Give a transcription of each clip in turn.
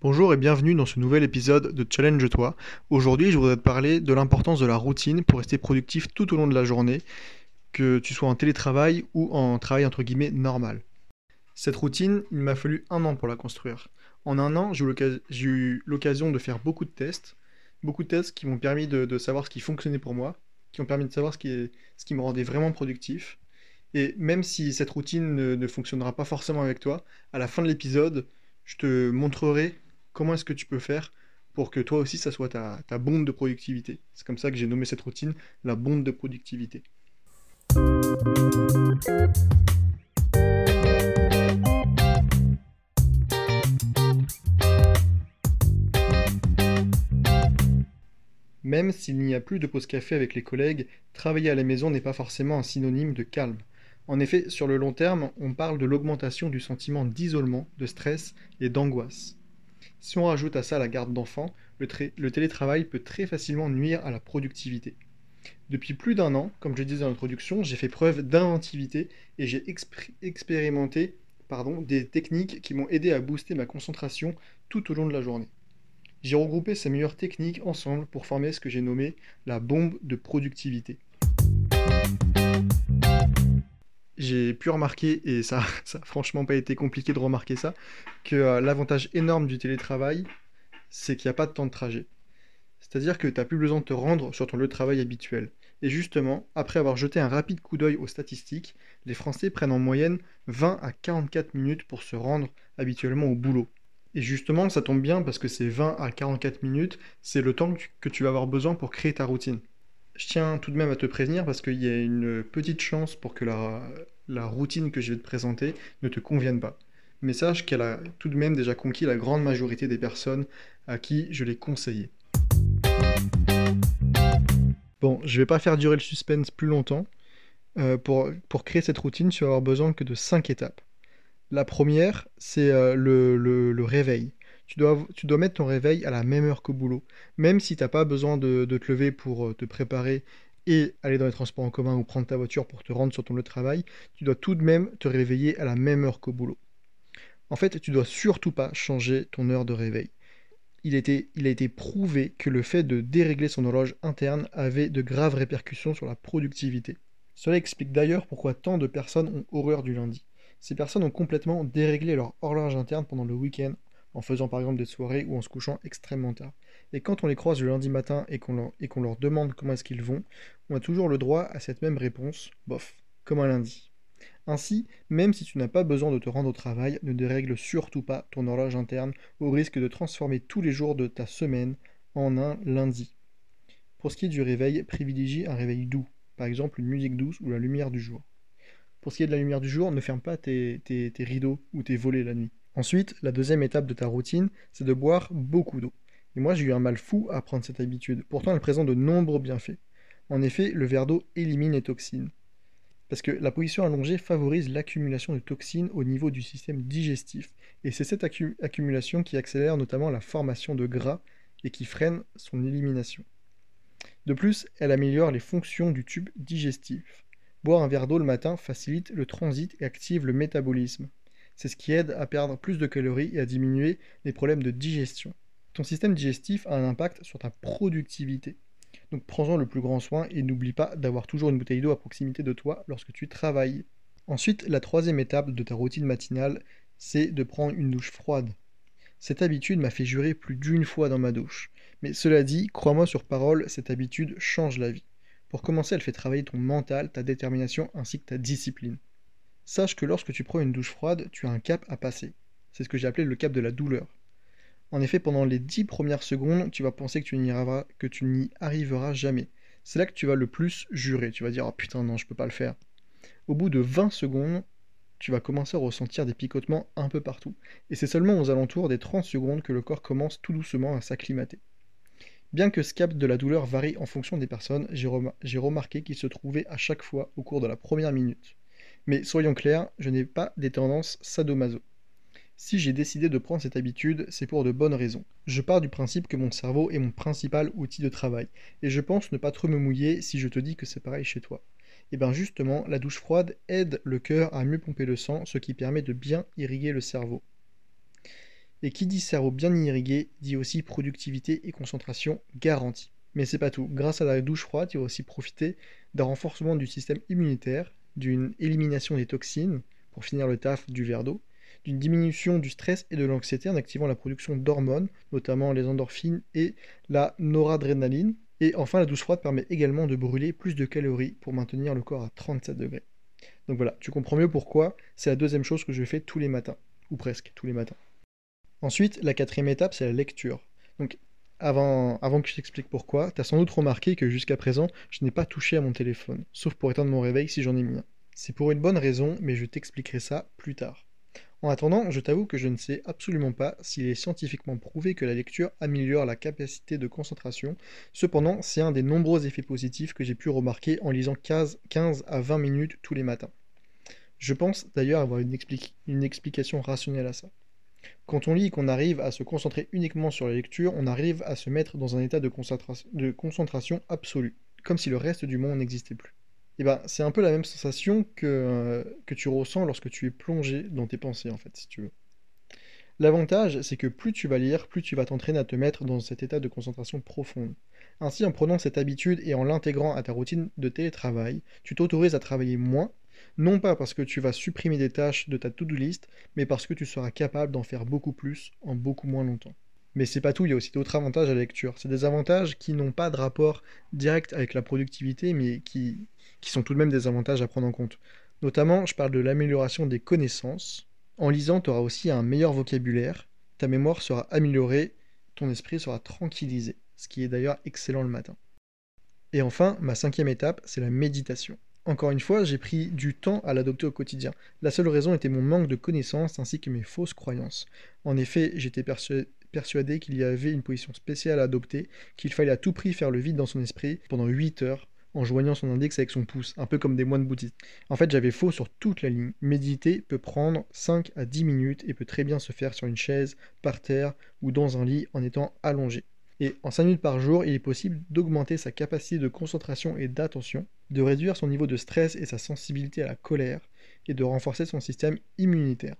Bonjour et bienvenue dans ce nouvel épisode de Challenge Toi. Aujourd'hui, je voudrais te parler de l'importance de la routine pour rester productif tout au long de la journée, que tu sois en télétravail ou en travail entre guillemets normal. Cette routine, il m'a fallu un an pour la construire. En un an, j'ai eu l'occasion de faire beaucoup de tests, beaucoup de tests qui m'ont permis de, savoir ce qui fonctionnait pour moi, qui ont permis de savoir ce qui, me rendait vraiment productif. Et même si cette routine ne, ne fonctionnera pas forcément avec toi, à la fin de l'épisode, je te montrerai comment est-ce que tu peux faire pour que toi aussi ça soit ta, ta bombe de productivité? C'est comme ça que j'ai nommé cette routine la bombe de productivité. Même s'il n'y a plus de pause café avec les collègues, travailler à la maison n'est pas forcément un synonyme de calme. En effet, sur le long terme, on parle de l'augmentation du sentiment d'isolement, de stress et d'angoisse. Si on rajoute à ça la garde d'enfants, le, télétravail peut très facilement nuire à la productivité. Depuis plus d'un an, comme je disais dans l'introduction, j'ai fait preuve d'inventivité et j'ai expérimenté pardon, des techniques qui m'ont aidé à booster ma concentration tout au long de la journée. J'ai regroupé ces meilleures techniques ensemble pour former ce que j'ai nommé la bombe de productivité j'ai pu remarquer, et ça n'a franchement pas été compliqué de remarquer ça, que euh, l'avantage énorme du télétravail, c'est qu'il n'y a pas de temps de trajet. C'est-à-dire que tu n'as plus besoin de te rendre sur ton lieu de travail habituel. Et justement, après avoir jeté un rapide coup d'œil aux statistiques, les Français prennent en moyenne 20 à 44 minutes pour se rendre habituellement au boulot. Et justement, ça tombe bien parce que ces 20 à 44 minutes, c'est le temps que tu vas avoir besoin pour créer ta routine je tiens tout de même à te prévenir parce qu'il y a une petite chance pour que la, routine que je vais te présenter ne te convienne pas. Mais sache qu'elle a tout de même déjà conquis la grande majorité des personnes à qui je l'ai conseillé. Bon, je vais pas faire durer le suspense plus longtemps. Euh, pour, pour, créer cette routine, tu vas avoir besoin que de 5 étapes. La première, c'est euh, le réveil tu dois, mettre ton réveil à la même heure qu'au boulot. Même si tu n'as pas besoin de, te lever pour euh, te préparer et aller dans les transports en commun ou prendre ta voiture pour te rendre sur ton lieu de travail, tu dois tout de même te réveiller à la même heure qu'au boulot. En fait, tu dois surtout pas changer ton heure de réveil. Il a été prouvé que le fait de dérégler son horloge interne avait de graves répercussions sur la productivité. Cela explique d'ailleurs pourquoi tant de personnes ont horreur du lundi. Ces personnes ont complètement déréglé leur horloge interne pendant le week-end en faisant par exemple des soirées ou en se couchant extrêmement tard. Et quand on les croise le lundi matin et qu'on leur, demande comment est-ce qu'ils vont, on a toujours le droit à cette même réponse, bof, comme un lundi. Ainsi, même si tu n'as pas besoin de te rendre au travail, ne dérègle surtout pas ton horloge interne au risque de transformer tous les jours de ta semaine en un lundi. Pour ce qui est du réveil, privilégie un réveil doux, par exemple une musique douce ou la lumière du jour. Pour ce qui est de la lumière du jour, ne ferme pas tes rideaux ou tes volets la nuit. Ensuite, la deuxième étape de ta routine, c'est de boire beaucoup d'eau. Et moi, j'ai eu un mal fou à prendre cette habitude. Pourtant, elle présente de nombreux bienfaits. En effet, le verre d'eau élimine les toxines. Parce que la position allongée favorise l'accumulation de toxines au niveau du système digestif. Et c'est cette accumulation qui accélère notamment la formation de gras et qui freine son élimination. De plus, elle améliore les fonctions du tube digestif. Boire un verre d'eau le matin facilite le transit et active le métabolisme. C'est ce qui aide à perdre plus de calories et à diminuer les problèmes de digestion. Ton système digestif a un impact sur ta productivité. Donc prends-en le plus grand soin et n'oublie pas d'avoir toujours une bouteille d'eau à proximité de toi lorsque tu travailles. Ensuite, la troisième étape de ta routine matinale, c'est de prendre une douche froide. Cette habitude m'a fait jurer plus d'une fois dans ma douche. Mais cela dit, crois-moi sur parole, cette habitude change la vie. Pour commencer, elle fait travailler ton mental, ta détermination ainsi que ta discipline. Sache que lorsque tu prends une douche froide, tu as un cap à passer. C'est ce que j'ai appelé le cap de la douleur. En effet, pendant les 10 premières secondes, tu vas penser que tu n'y arriveras, jamais. C'est là que tu vas le plus jurer. Tu vas dire Oh putain, non, je peux pas le faire. Au bout de 20 secondes, tu vas commencer à ressentir des picotements un peu partout. Et c'est seulement aux alentours des 30 secondes que le corps commence tout doucement à s'acclimater. Bien que ce cap de la douleur varie en fonction des personnes, j'ai remarqué qu'il se trouvait à chaque fois au cours de la première minute. Mais soyons clairs, je n'ai pas des tendances sadomaso. Si j'ai décidé de prendre cette habitude, c'est pour de bonnes raisons. Je pars du principe que mon cerveau est mon principal outil de travail, et je pense ne pas trop me mouiller si je te dis que c'est pareil chez toi. Et eh bien justement, la douche froide aide le cœur à mieux pomper le sang, ce qui permet de bien irriguer le cerveau. Et qui dit cerveau bien irrigué dit aussi productivité et concentration garantie. Mais c'est pas tout. Grâce à la douche froide, tu vas aussi profiter d'un renforcement du système immunitaire, d'une élimination des toxines, pour finir le taf du verre d'eau, d'une diminution du stress et de l'anxiété en activant la production d'hormones, notamment les endorphines et la noradrénaline. Et enfin, la douche froide permet également de brûler plus de calories pour maintenir le corps à 37 degrés. Donc voilà, tu comprends mieux pourquoi c'est la deuxième chose que je fais tous les matins, ou presque tous les matins. Ensuite, la quatrième étape, c'est la lecture. Avant, que je t'explique pourquoi, tu as sans doute remarqué que jusqu'à présent, je n'ai pas touché à mon téléphone, sauf pour éteindre mon réveil si j'en ai mis un. C'est pour une bonne raison, mais je t'expliquerai ça plus tard. En attendant, je t'avoue que je ne sais absolument pas s'il est scientifiquement prouvé que la lecture améliore la capacité de concentration. Cependant, c'est un des nombreux effets positifs que j'ai pu remarquer en lisant 15, à 20 minutes tous les matins. Je pense d'ailleurs avoir une explication rationnelle à ça. Quand on lit et qu'on arrive à se concentrer uniquement sur la lecture, on arrive à se mettre dans un état de, concentration absolue, comme si le reste du monde n'existait plus. Et ben, c'est un peu la même sensation que, euh, que tu ressens lorsque tu es plongé dans tes pensées, en fait, si tu veux. L'avantage, c'est que plus tu vas lire, plus tu vas t'entraîner à te mettre dans cet état de concentration profonde. Ainsi, en prenant cette habitude et en l'intégrant à ta routine de télétravail, tu t'autorises à travailler moins, non pas parce que tu vas supprimer des tâches de ta to-do list, mais parce que tu seras capable d'en faire beaucoup plus en beaucoup moins longtemps. Mais c'est pas tout, il y a aussi d'autres avantages à la lecture. C'est des avantages qui n'ont pas de rapport direct avec la productivité, mais qui, qui sont tout de même des avantages à prendre en compte. Notamment, je parle de l'amélioration des connaissances. En lisant, tu auras aussi un meilleur vocabulaire, ta mémoire sera améliorée, ton esprit sera tranquillisé, ce qui est d'ailleurs excellent le matin. Et enfin, ma cinquième étape, c'est la méditation. Encore une fois, j'ai pris du temps à l'adopter au quotidien. La seule raison était mon manque de connaissances ainsi que mes fausses croyances. En effet, j'étais persuadé qu'il y avait une position spéciale à adopter, qu'il fallait à tout prix faire le vide dans son esprit pendant 8 heures, en joignant son index avec son pouce, un peu comme des moines bouddhistes. En fait, j'avais faux sur toute la ligne. Méditer peut prendre 5 à 10 minutes et peut très bien se faire sur une chaise, par terre ou dans un lit en étant allongé. Et en 5 minutes par jour, il est possible d'augmenter sa capacité de concentration et d'attention, de réduire son niveau de stress et sa sensibilité à la colère, et de renforcer son système immunitaire.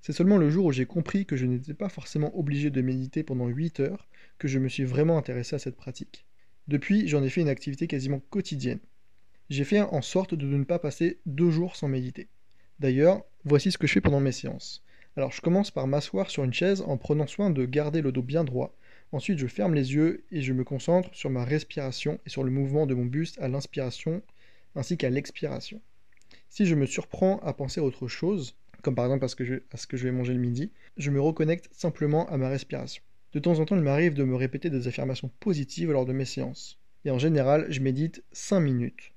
C'est seulement le jour où j'ai compris que je n'étais pas forcément obligé de méditer pendant 8 heures que je me suis vraiment intéressé à cette pratique. Depuis, j'en ai fait une activité quasiment quotidienne. J'ai fait en sorte de ne pas passer deux jours sans méditer. D'ailleurs, voici ce que je fais pendant mes séances. Alors je commence par m'asseoir sur une chaise en prenant soin de garder le dos bien droit. Ensuite, je ferme les yeux et je me concentre sur ma respiration et sur le mouvement de mon buste à l'inspiration ainsi qu'à l'expiration. Si je me surprends à penser à autre chose, comme par exemple à ce que je, vais manger le midi, je me reconnecte simplement à ma respiration. De temps en temps, il m'arrive de me répéter des affirmations positives lors de mes séances. Et en général, je médite 5 minutes.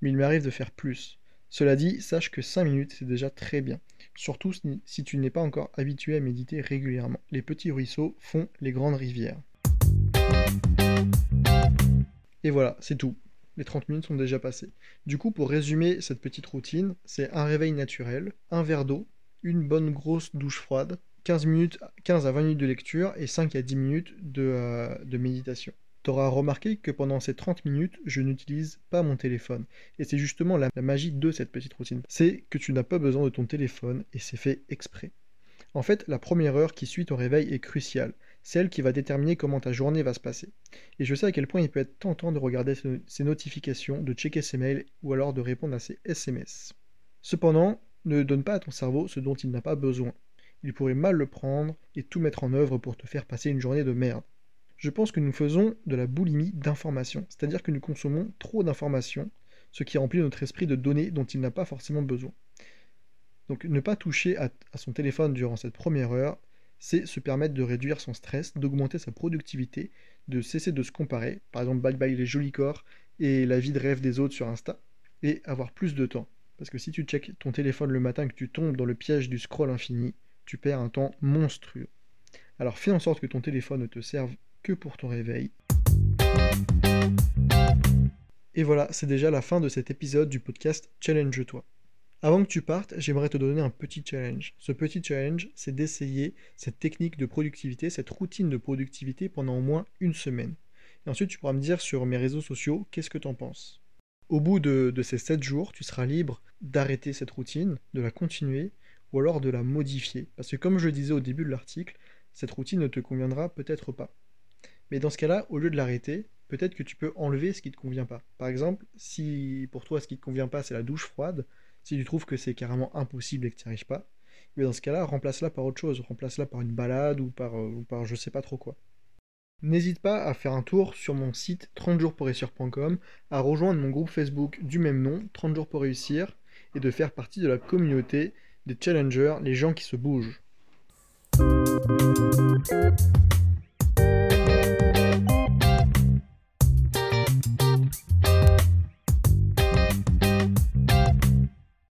Mais il m'arrive de faire plus. Cela dit, sache que 5 minutes, c'est déjà très bien. Surtout si tu n'es pas encore habitué à méditer régulièrement. Les petits ruisseaux font les grandes rivières. Et voilà, c'est tout. Les 30 minutes sont déjà passées. Du coup, pour résumer cette petite routine, c'est un réveil naturel, un verre d'eau, une bonne grosse douche froide, 15, minutes, 15 à 20 minutes de lecture et 5 à 10 minutes de, euh, de méditation. Tu auras remarqué que pendant ces 30 minutes, je n'utilise pas mon téléphone. Et c'est justement la, la, magie de cette petite routine. C'est que tu n'as pas besoin de ton téléphone et c'est fait exprès. En fait, la première heure qui suit ton réveil est cruciale, celle qui va déterminer comment ta journée va se passer. Et je sais à quel point il peut être tentant de regarder ses notifications, de checker ses mails ou alors de répondre à ses SMS. Cependant, ne donne pas à ton cerveau ce dont il n'a pas besoin il pourrait mal le prendre et tout mettre en œuvre pour te faire passer une journée de merde. Je pense que nous faisons de la boulimie d'informations, c'est-à-dire que nous consommons trop d'informations, ce qui remplit notre esprit de données dont il n'a pas forcément besoin. Donc ne pas toucher à, son téléphone durant cette première heure, c'est se permettre de réduire son stress, d'augmenter sa productivité, de cesser de se comparer, par exemple bye bye les jolis corps et la vie de rêve des autres sur Insta, et avoir plus de temps. Parce que si tu checkes ton téléphone le matin que tu tombes dans le piège du scroll infini, tu perds un temps monstrueux. Alors fais en sorte que ton téléphone ne te serve que pour ton réveil. Et voilà, c'est déjà la fin de cet épisode du podcast Challenge-toi. Avant que tu partes, j'aimerais te donner un petit challenge. Ce petit challenge, c'est d'essayer cette technique de productivité, cette routine de productivité pendant au moins une semaine. Et ensuite, tu pourras me dire sur mes réseaux sociaux qu'est-ce que tu en penses. Au bout de, de ces 7 jours, tu seras libre d'arrêter cette routine, de la continuer ou alors de la modifier. Parce que comme je le disais au début de l'article, cette routine ne te conviendra peut-être pas. Mais dans ce cas-là, au lieu de l'arrêter, peut-être que tu peux enlever ce qui ne te convient pas. Par exemple, si pour toi ce qui ne te convient pas c'est la douche froide, si tu trouves que c'est carrément impossible et que tu n'y arrives pas, mais eh dans ce cas-là, remplace-la par autre chose, remplace-la par une balade ou par, euh, ou par je sais pas trop quoi. N'hésite pas à faire un tour sur mon site 30jourspourréussir.com, à rejoindre mon groupe Facebook du même nom, 30 jours pour réussir, et de faire partie de la communauté des challengers, les gens qui se bougent.